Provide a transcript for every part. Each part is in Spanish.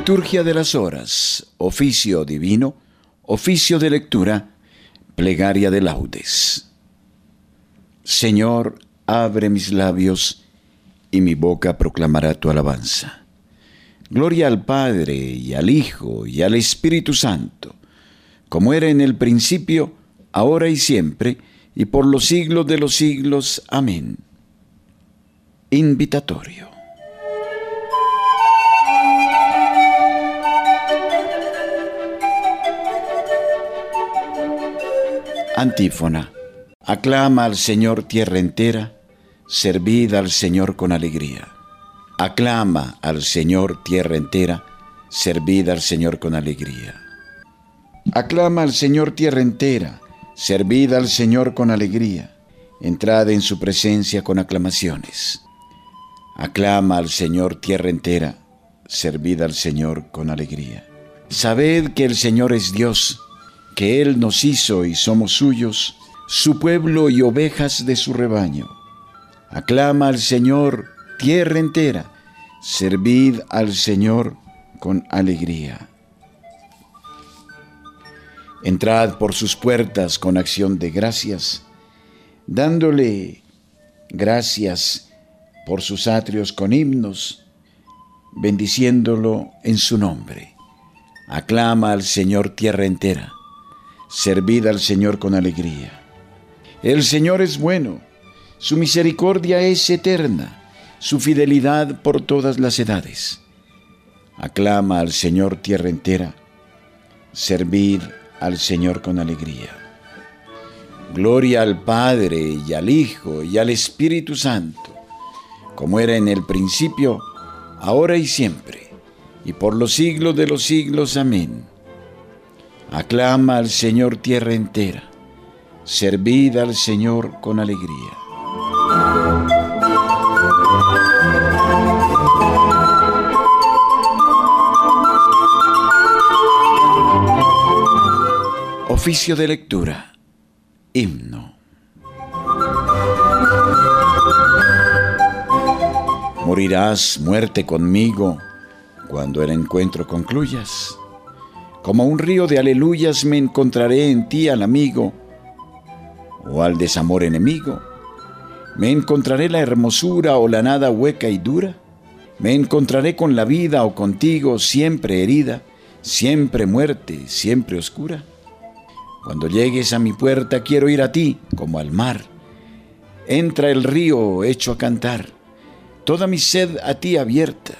Liturgia de las Horas, oficio divino, oficio de lectura, plegaria de laudes. Señor, abre mis labios y mi boca proclamará tu alabanza. Gloria al Padre y al Hijo y al Espíritu Santo, como era en el principio, ahora y siempre, y por los siglos de los siglos. Amén. Invitatorio. Antífona. Aclama al Señor tierra entera, servid al Señor con alegría. Aclama al Señor tierra entera, servid al Señor con alegría. Aclama al Señor tierra entera, servid al Señor con alegría. Entrad en su presencia con aclamaciones. Aclama al Señor tierra entera, servid al Señor con alegría. Sabed que el Señor es Dios, que Él nos hizo y somos suyos, su pueblo y ovejas de su rebaño. Aclama al Señor tierra entera, servid al Señor con alegría. Entrad por sus puertas con acción de gracias, dándole gracias por sus atrios con himnos, bendiciéndolo en su nombre. Aclama al Señor tierra entera, servid al Señor con alegría. El Señor es bueno, su misericordia es eterna, su fidelidad por todas las edades. Aclama al Señor tierra entera, servid al Señor con alegría. Gloria al Padre y al Hijo y al Espíritu Santo, como era en el principio, ahora y siempre, y por los siglos de los siglos. Amén. Aclama al Señor tierra entera, servid al Señor con alegría. Oficio de lectura. Himno. Morirás muerte conmigo cuando el encuentro concluyas. Como un río de aleluyas me encontraré en ti al amigo o al desamor enemigo. Me encontraré la hermosura o la nada hueca y dura. Me encontraré con la vida o contigo siempre herida, siempre muerte, siempre oscura. Cuando llegues a mi puerta quiero ir a ti como al mar. Entra el río hecho a cantar, toda mi sed a ti abierta,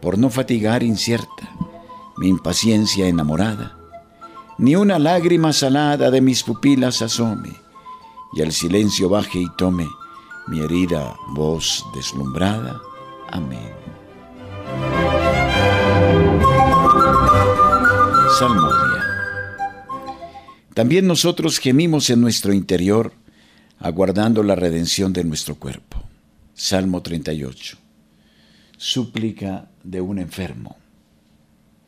por no fatigar incierta, mi impaciencia enamorada. Ni una lágrima salada de mis pupilas asome, y el silencio baje y tome mi herida voz deslumbrada. Amén. Salmodia. También nosotros gemimos en nuestro interior, aguardando la redención de nuestro cuerpo. Salmo 38. Súplica de un enfermo.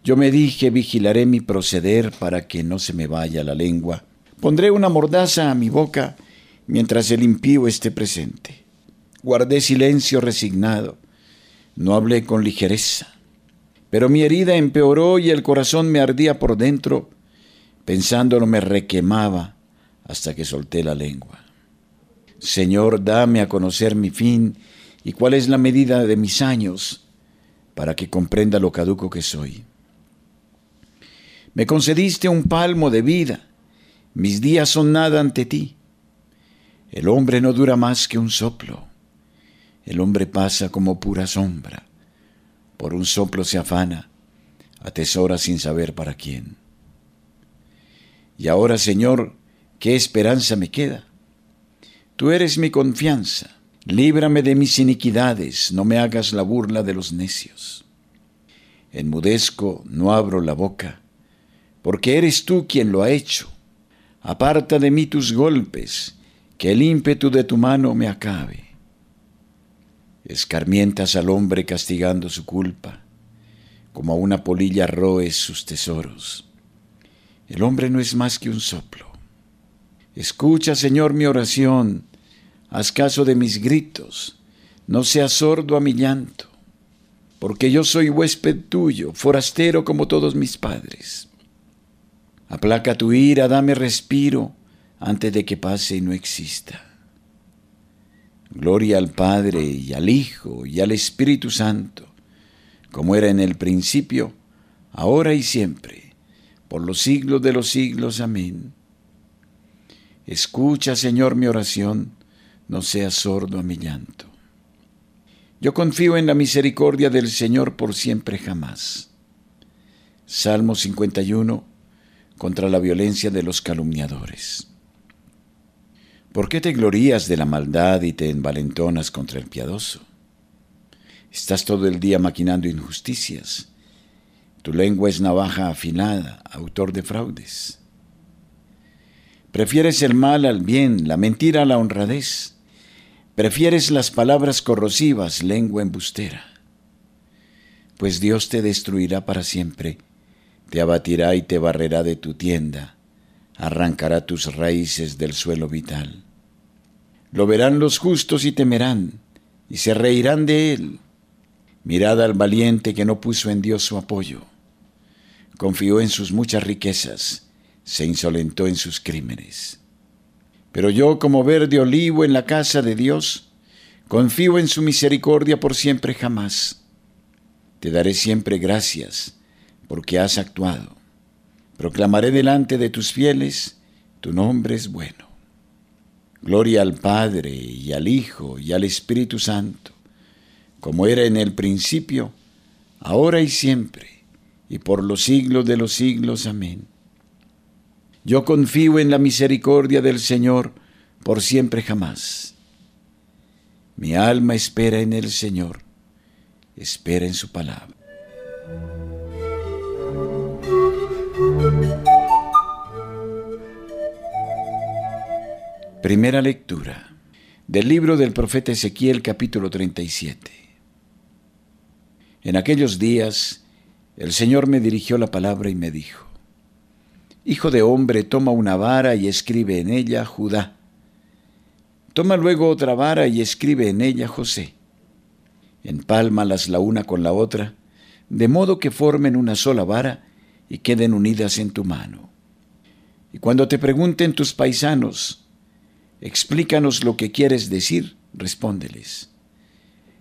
Yo me dije, vigilaré mi proceder para que no se me vaya la lengua. Pondré una mordaza a mi boca mientras el impío esté presente. Guardé silencio resignado, no hablé con ligereza. Pero mi herida empeoró y el corazón me ardía por dentro Pensándolo me requemaba hasta que solté la lengua. Señor, dame a conocer mi fin y cuál es la medida de mis años para que comprenda lo caduco que soy. Me concediste un palmo de vida, mis días son nada ante ti. El hombre no dura más que un soplo, el hombre pasa como pura sombra, por un soplo se afana, atesora sin saber para quién. Y ahora, Señor, ¿qué esperanza me queda? Tú eres mi confianza. Líbrame de mis iniquidades, no me hagas la burla de los necios. Enmudezco, no abro la boca, porque eres tú quien lo ha hecho. Aparta de mí tus golpes, que el ímpetu de tu mano me acabe. Escarmientas al hombre castigando su culpa, como a una polilla roes sus tesoros. El hombre no es más que un soplo. Escucha, Señor, mi oración, haz caso de mis gritos, no seas sordo a mi llanto. porque yo soy huésped tuyo, forastero como todos mis padres. Aplaca tu ira, dame respiro, antes de que pase y no exista. Gloria al Padre y al Hijo y al Espíritu Santo, como era en el principio, ahora y siempre, por los siglos de los siglos. Amén. Escucha, Señor, mi oración, no seas sordo a mi llanto. Yo confío en la misericordia del Señor por siempre jamás. Salmo 51 contra la violencia de los calumniadores. ¿Por qué te glorías de la maldad y te envalentonas contra el piadoso? Estás todo el día maquinando injusticias. Tu lengua es navaja afilada, autor de fraudes. Prefieres el mal al bien, la mentira a la honradez. Prefieres las palabras corrosivas, lengua embustera. Pues Dios te destruirá para siempre, te abatirá y te barrerá de tu tienda arrancará tus raíces del suelo vital. Lo verán los justos y temerán, y se reirán de él. Mirad al valiente que no puso en Dios su apoyo. Confió en sus muchas riquezas, se insolentó en sus crímenes. Pero yo, como verde olivo en la casa de Dios, confío en su misericordia por siempre jamás. Te daré siempre gracias, porque has actuado. Proclamaré delante de tus fieles, tu nombre es bueno. Gloria al Padre y al Hijo y al Espíritu Santo, como era en el principio, ahora y siempre, y por los siglos de los siglos. Amén. Yo confío en la misericordia del Señor por siempre jamás. Mi alma espera en el Señor, espera en su palabra. Primera lectura del libro del profeta Ezequiel capítulo 37. En aquellos días el Señor me dirigió la palabra y me dijo, Hijo de hombre, toma una vara y escribe en ella Judá. Toma luego otra vara y escribe en ella José. Empálmalas la una con la otra, de modo que formen una sola vara y queden unidas en tu mano. Y cuando te pregunten tus paisanos, explícanos lo que quieres decir, respóndeles.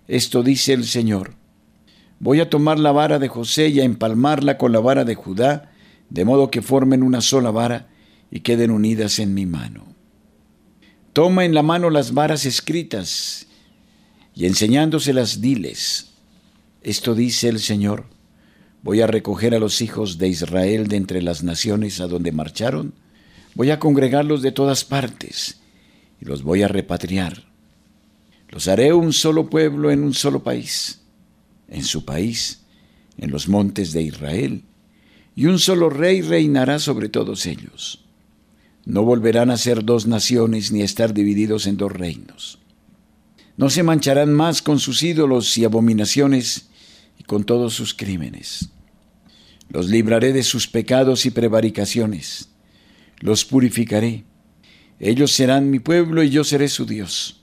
Esto dice el Señor. Voy a tomar la vara de José y a empalmarla con la vara de Judá, de modo que formen una sola vara y queden unidas en mi mano. Toma en la mano las varas escritas y enseñándoselas diles. Esto dice el Señor Voy a recoger a los hijos de Israel de entre las naciones a donde marcharon. Voy a congregarlos de todas partes y los voy a repatriar. Los haré un solo pueblo en un solo país, en su país, en los montes de Israel, y un solo rey reinará sobre todos ellos. No volverán a ser dos naciones ni a estar divididos en dos reinos. No se mancharán más con sus ídolos y abominaciones y con todos sus crímenes. Los libraré de sus pecados y prevaricaciones. Los purificaré. Ellos serán mi pueblo y yo seré su Dios.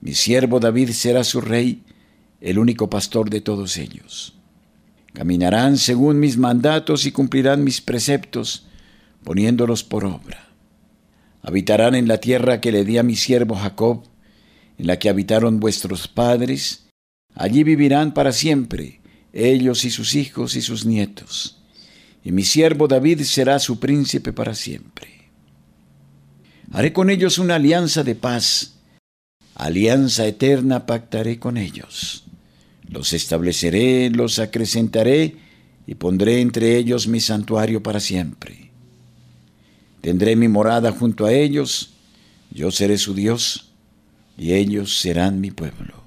Mi siervo David será su rey, el único pastor de todos ellos. Caminarán según mis mandatos y cumplirán mis preceptos, poniéndolos por obra. Habitarán en la tierra que le di a mi siervo Jacob, en la que habitaron vuestros padres, Allí vivirán para siempre, ellos y sus hijos y sus nietos. Y mi siervo David será su príncipe para siempre. Haré con ellos una alianza de paz, alianza eterna pactaré con ellos. Los estableceré, los acrecentaré y pondré entre ellos mi santuario para siempre. Tendré mi morada junto a ellos, yo seré su Dios y ellos serán mi pueblo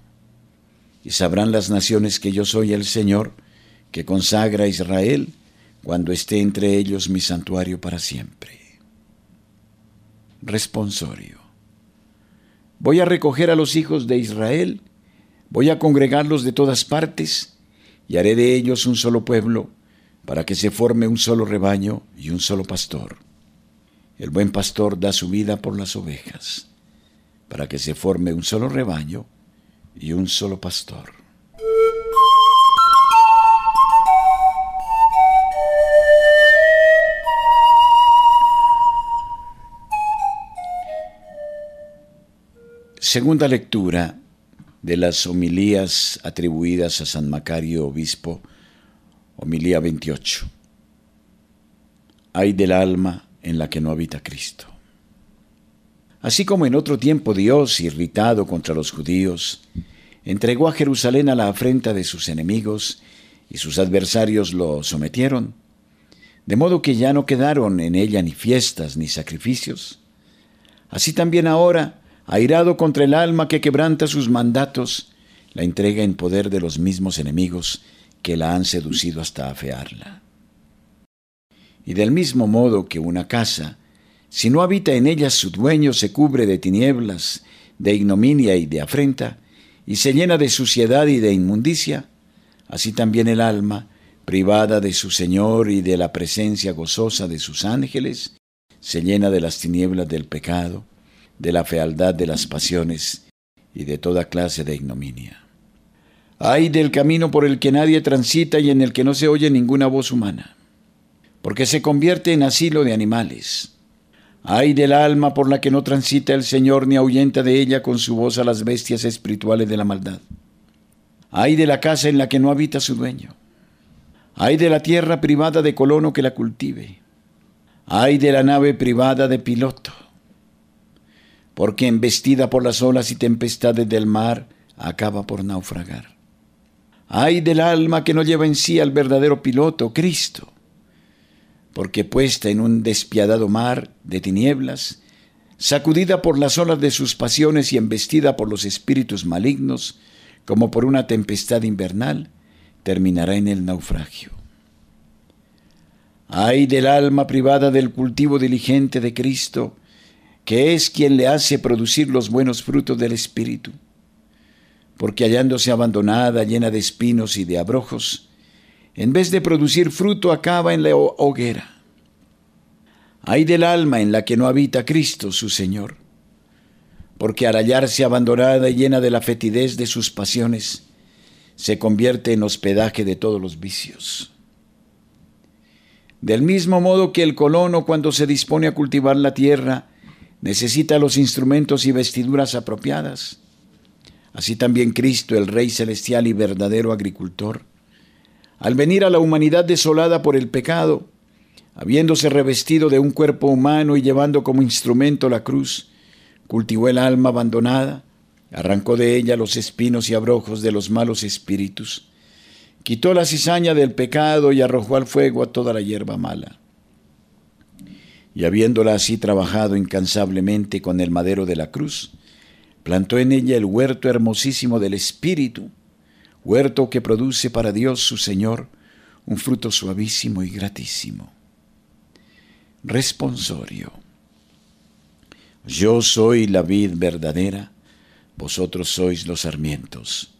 y sabrán las naciones que yo soy el Señor, que consagra a Israel, cuando esté entre ellos mi santuario para siempre. Responsorio. Voy a recoger a los hijos de Israel, voy a congregarlos de todas partes, y haré de ellos un solo pueblo, para que se forme un solo rebaño y un solo pastor. El buen pastor da su vida por las ovejas, para que se forme un solo rebaño y un solo pastor. Segunda lectura de las homilías atribuidas a San Macario Obispo, homilía 28. Hay del alma en la que no habita Cristo. Así como en otro tiempo Dios, irritado contra los judíos, entregó a Jerusalén a la afrenta de sus enemigos y sus adversarios lo sometieron, de modo que ya no quedaron en ella ni fiestas ni sacrificios. Así también ahora, airado contra el alma que quebranta sus mandatos, la entrega en poder de los mismos enemigos que la han seducido hasta afearla. Y del mismo modo que una casa, si no habita en ella su dueño, se cubre de tinieblas, de ignominia y de afrenta, y se llena de suciedad y de inmundicia, así también el alma, privada de su Señor y de la presencia gozosa de sus ángeles, se llena de las tinieblas del pecado, de la fealdad de las pasiones y de toda clase de ignominia. Ay del camino por el que nadie transita y en el que no se oye ninguna voz humana, porque se convierte en asilo de animales. Ay del alma por la que no transita el Señor ni ahuyenta de ella con su voz a las bestias espirituales de la maldad. Ay de la casa en la que no habita su dueño. Ay de la tierra privada de colono que la cultive. Ay de la nave privada de piloto porque embestida por las olas y tempestades del mar, acaba por naufragar. Ay del alma que no lleva en sí al verdadero piloto, Cristo, porque puesta en un despiadado mar de tinieblas, sacudida por las olas de sus pasiones y embestida por los espíritus malignos, como por una tempestad invernal, terminará en el naufragio. Ay del alma privada del cultivo diligente de Cristo, que es quien le hace producir los buenos frutos del Espíritu. Porque hallándose abandonada, llena de espinos y de abrojos, en vez de producir fruto acaba en la hoguera. Hay del alma en la que no habita Cristo, su Señor, porque al hallarse abandonada y llena de la fetidez de sus pasiones, se convierte en hospedaje de todos los vicios. Del mismo modo que el colono cuando se dispone a cultivar la tierra, necesita los instrumentos y vestiduras apropiadas. Así también Cristo, el Rey celestial y verdadero agricultor, al venir a la humanidad desolada por el pecado, habiéndose revestido de un cuerpo humano y llevando como instrumento la cruz, cultivó el alma abandonada, arrancó de ella los espinos y abrojos de los malos espíritus, quitó la cizaña del pecado y arrojó al fuego a toda la hierba mala y habiéndola así trabajado incansablemente con el madero de la cruz, plantó en ella el huerto hermosísimo del Espíritu, huerto que produce para Dios su Señor un fruto suavísimo y gratísimo. Responsorio. Yo soy la vid verdadera, vosotros sois los sarmientos.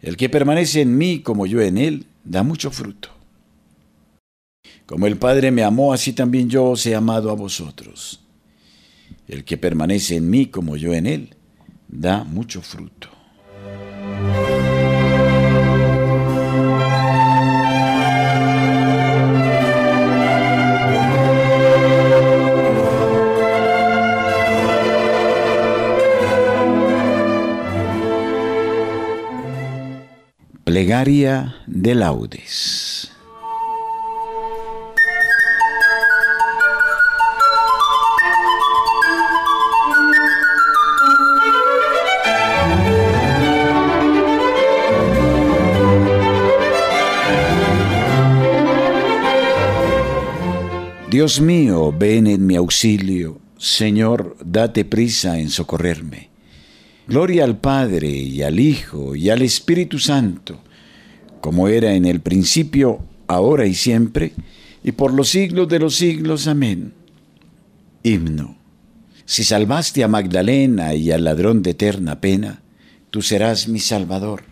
El que permanece en mí como yo en él, da mucho fruto como el Padre me amó, así también yo os he amado a vosotros. El que permanece en mí como yo en él, da mucho fruto. Plegaria de laudes. Dios mío, ven en mi auxilio. Señor, date prisa en socorrerme. Gloria al Padre y al Hijo y al Espíritu Santo, como era en el principio, ahora y siempre, y por los siglos de los siglos. Amén. Himno. Si salvaste a Magdalena y al ladrón de eterna pena, tú serás mi Salvador.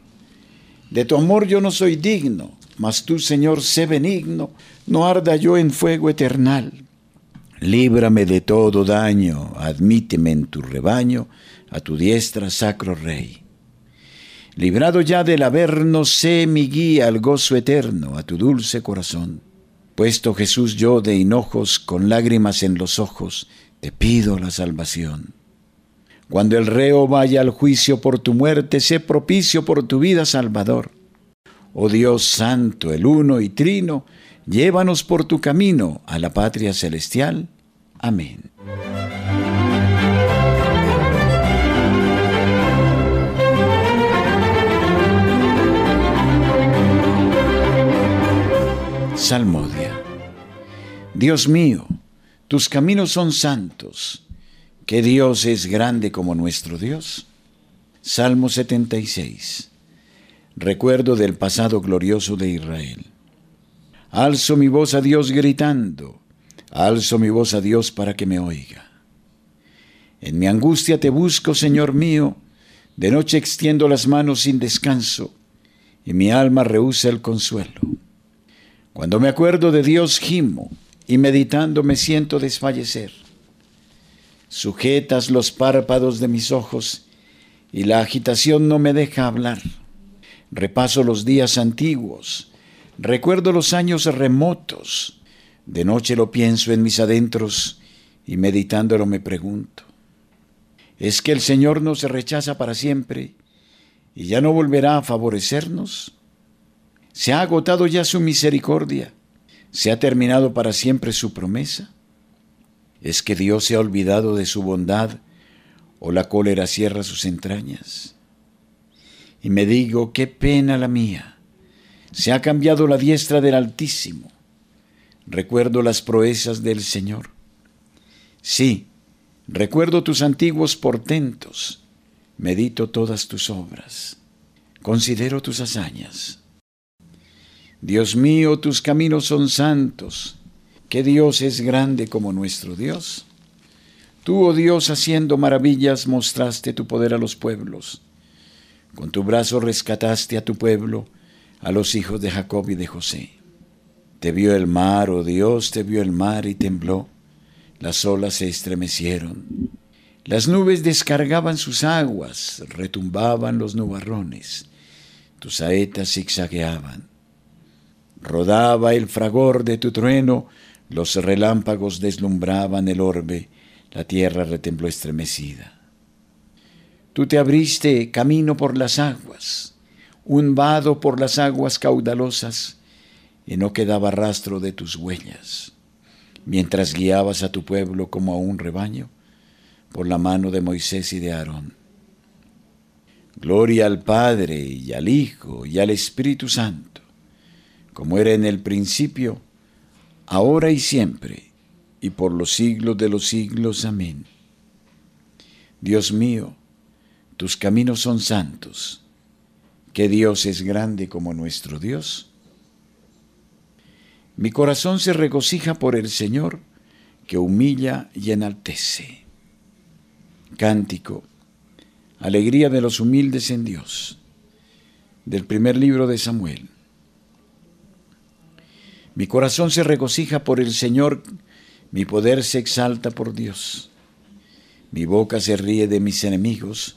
De tu amor yo no soy digno, mas tú, Señor, sé benigno, no arda yo en fuego eternal. Líbrame de todo daño, admíteme en tu rebaño, a tu diestra, sacro Rey. Librado ya del averno, sé mi guía al gozo eterno, a tu dulce corazón. Puesto Jesús yo de hinojos, con lágrimas en los ojos, te pido la salvación. Cuando el reo vaya al juicio por tu muerte, sé propicio por tu vida, Salvador. Oh Dios Santo, el uno y trino, llévanos por tu camino a la patria celestial. Amén. Salmodia. Dios mío, tus caminos son santos. ¿Qué Dios es grande como nuestro Dios? Salmo 76. Recuerdo del pasado glorioso de Israel. Alzo mi voz a Dios gritando. Alzo mi voz a Dios para que me oiga. En mi angustia te busco, Señor mío. De noche extiendo las manos sin descanso, y mi alma rehúsa el consuelo. Cuando me acuerdo de Dios gimo, y meditando me siento desfallecer. Sujetas los párpados de mis ojos, y la agitación no me deja hablar. Repaso los días antiguos, recuerdo los años remotos. De noche lo pienso en mis adentros, y meditándolo me pregunto, ¿es que el Señor nos rechaza para siempre y ya no volverá a favorecernos? ¿Se ha agotado ya su misericordia? ¿Se ha terminado para siempre su promesa? ¿Es que Dios se ha olvidado de su bondad o la cólera cierra sus entrañas? Y me digo, qué pena la mía. Se ha cambiado la diestra del Altísimo. Recuerdo las proezas del Señor. Sí, recuerdo tus antiguos portentos. Medito todas tus obras. Considero tus hazañas. Dios mío, tus caminos son santos. ¿Qué Dios es grande como nuestro Dios? Tú, oh Dios, haciendo maravillas, mostraste tu poder a los pueblos. Con tu brazo rescataste a tu pueblo, a los hijos de Jacob y de José. Te vio el mar, oh Dios, te vio el mar y tembló. Las olas se estremecieron. Las nubes descargaban sus aguas, retumbaban los nubarrones. Tus saetas zigzagueaban. Rodaba el fragor de tu trueno, los relámpagos deslumbraban el orbe, la tierra retembló estremecida. Tú te abriste camino por las aguas, un vado por las aguas caudalosas, y no quedaba rastro de tus huellas, mientras guiabas a tu pueblo como a un rebaño, por la mano de Moisés y de Aarón. Gloria al Padre y al Hijo y al Espíritu Santo como era en el principio, ahora y siempre, y por los siglos de los siglos. Amén. Dios mío, tus caminos son santos. ¿Qué Dios es grande como nuestro Dios? Mi corazón se regocija por el Señor, que humilla y enaltece. Cántico, alegría de los humildes en Dios, del primer libro de Samuel. Mi corazón se regocija por el Señor, mi poder se exalta por Dios. Mi boca se ríe de mis enemigos,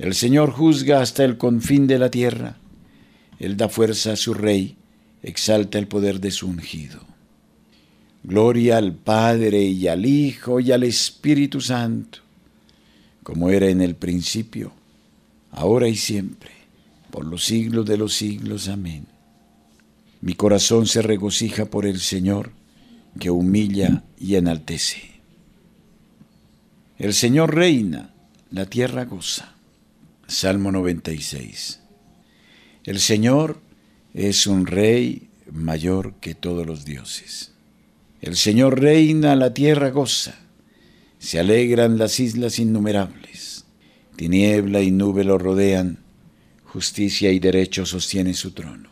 El Señor juzga hasta el confín de la tierra. Él da fuerza a su rey, exalta el poder de su ungido. Gloria al Padre y al Hijo y al Espíritu Santo, como era en el principio, ahora y siempre, por los siglos de los siglos. Amén. Mi corazón se regocija por el Señor, que humilla y enaltece. El Señor reina, la tierra goza. Salmo 96. El Señor es un rey mayor que todos los dioses. El Señor reina, la tierra goza. Se alegran las islas innumerables. Tiniebla y nube lo rodean. Justicia y derecho sostienen su trono.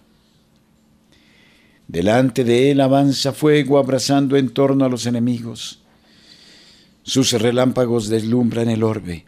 Delante de él avanza fuego abrazando en torno a los enemigos. Sus relámpagos deslumbran el orbe,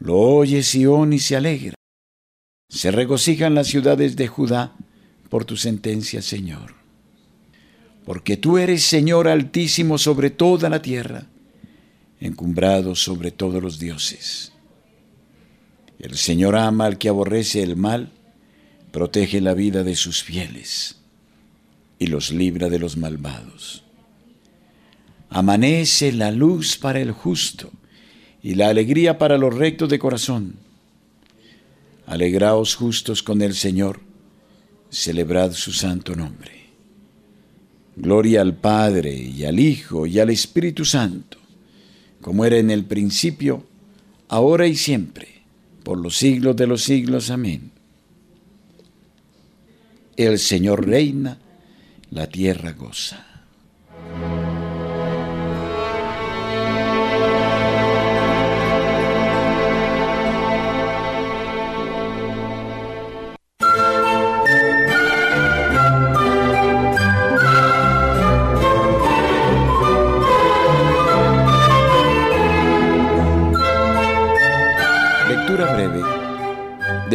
Lo oye Sión y se alegra. Se regocijan las ciudades de Judá por tu sentencia, Señor. Porque tú eres Señor altísimo sobre toda la tierra, encumbrado sobre todos los dioses. El Señor ama al que aborrece el mal, protege la vida de sus fieles y los libra de los malvados. Amanece la luz para el justo y la alegría para los rectos de corazón. Alegraos justos con el Señor, celebrad su santo nombre. Gloria al Padre y al Hijo y al Espíritu Santo, como era en el principio, ahora y siempre, por los siglos de los siglos. Amén. El Señor reina la tierra goza.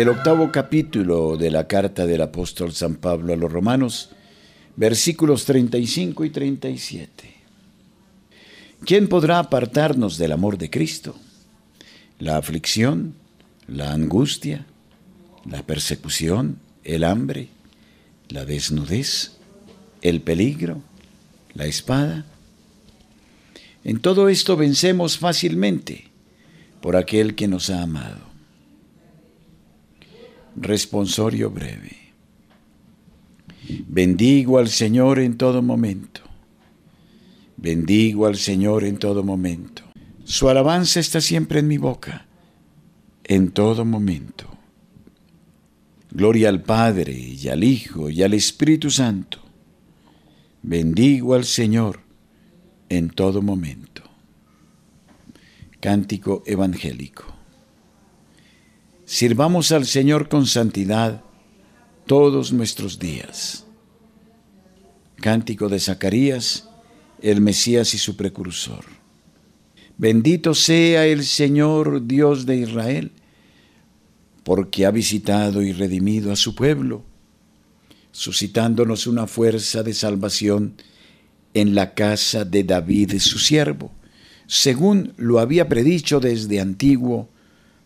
Del octavo capítulo de la carta del apóstol San Pablo a los romanos, versículos 35 y 37. ¿Quién podrá apartarnos del amor de Cristo? ¿La aflicción? ¿La angustia? ¿La persecución? ¿El hambre? ¿La desnudez? ¿El peligro? ¿La espada? En todo esto vencemos fácilmente por aquel que nos ha amado. Responsorio breve. Bendigo al Señor en todo momento. Bendigo al Señor en todo momento. Su alabanza está siempre en mi boca, en todo momento. Gloria al Padre y al Hijo y al Espíritu Santo. Bendigo al Señor en todo momento. Cántico Evangélico. Sirvamos al Señor con santidad todos nuestros días. Cántico de Zacarías, el Mesías y su precursor. Bendito sea el Señor Dios de Israel, porque ha visitado y redimido a su pueblo, suscitándonos una fuerza de salvación en la casa de David su siervo, según lo había predicho desde antiguo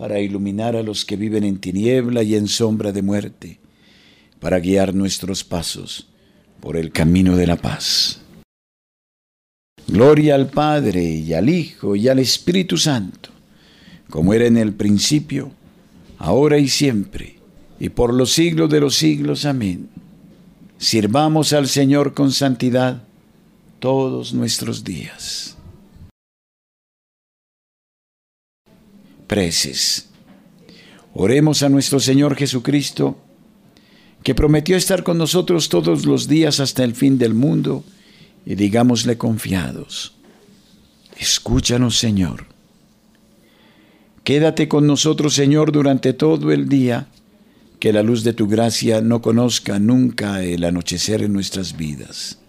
para iluminar a los que viven en tiniebla y en sombra de muerte, para guiar nuestros pasos por el camino de la paz. Gloria al Padre y al Hijo y al Espíritu Santo, como era en el principio, ahora y siempre, y por los siglos de los siglos. Amén. Sirvamos al Señor con santidad todos nuestros días. Preces. Oremos a nuestro Señor Jesucristo, que prometió estar con nosotros todos los días hasta el fin del mundo, y digámosle confiados, escúchanos Señor. Quédate con nosotros Señor durante todo el día, que la luz de tu gracia no conozca nunca el anochecer en nuestras vidas.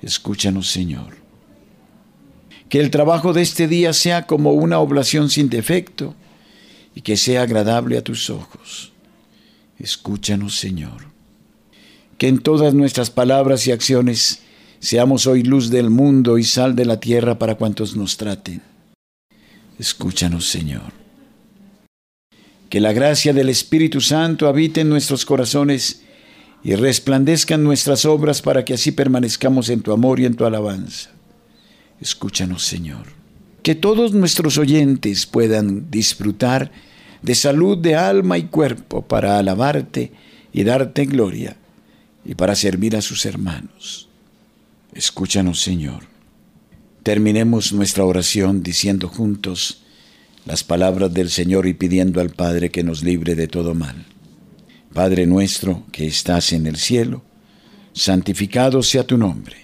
Escúchanos Señor. Que el trabajo de este día sea como una oblación sin defecto y que sea agradable a tus ojos. Escúchanos Señor. Que en todas nuestras palabras y acciones Seamos hoy luz del mundo y sal de la tierra para cuantos nos traten. Escúchanos, Señor. Que la gracia del Espíritu Santo habite en nuestros corazones y resplandezcan nuestras obras para que así permanezcamos en tu amor y en tu alabanza. Escúchanos, Señor. Que todos nuestros oyentes puedan disfrutar de salud de alma y cuerpo para alabarte y darte gloria y para servir a sus hermanos. Escúchanos, Señor. Terminemos nuestra oración diciendo juntos las palabras del Señor y pidiendo al Padre que nos libre de todo mal. Padre nuestro que estás en el cielo, santificado sea tu nombre.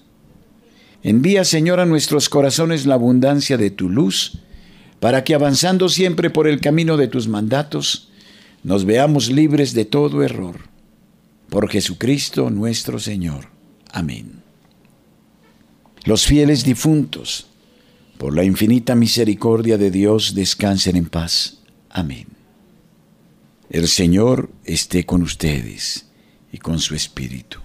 Envía, Señor, a nuestros corazones la abundancia de tu luz, para que avanzando siempre por el camino de tus mandatos, nos veamos libres de todo error. Por Jesucristo nuestro Señor. Amén. Los fieles difuntos, por la infinita misericordia de Dios, descansen en paz. Amén. El Señor esté con ustedes y con su Espíritu.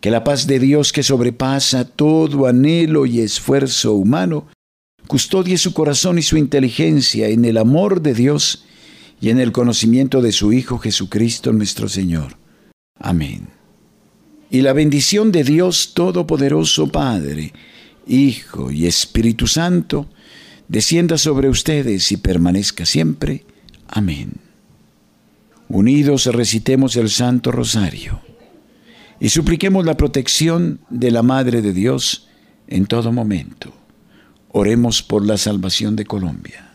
Que la paz de Dios que sobrepasa todo anhelo y esfuerzo humano, custodie su corazón y su inteligencia en el amor de Dios y en el conocimiento de su Hijo Jesucristo nuestro Señor. Amén. Y la bendición de Dios Todopoderoso Padre, Hijo y Espíritu Santo, descienda sobre ustedes y permanezca siempre. Amén. Unidos recitemos el Santo Rosario y supliquemos la protección de la Madre de Dios en todo momento. Oremos por la salvación de Colombia.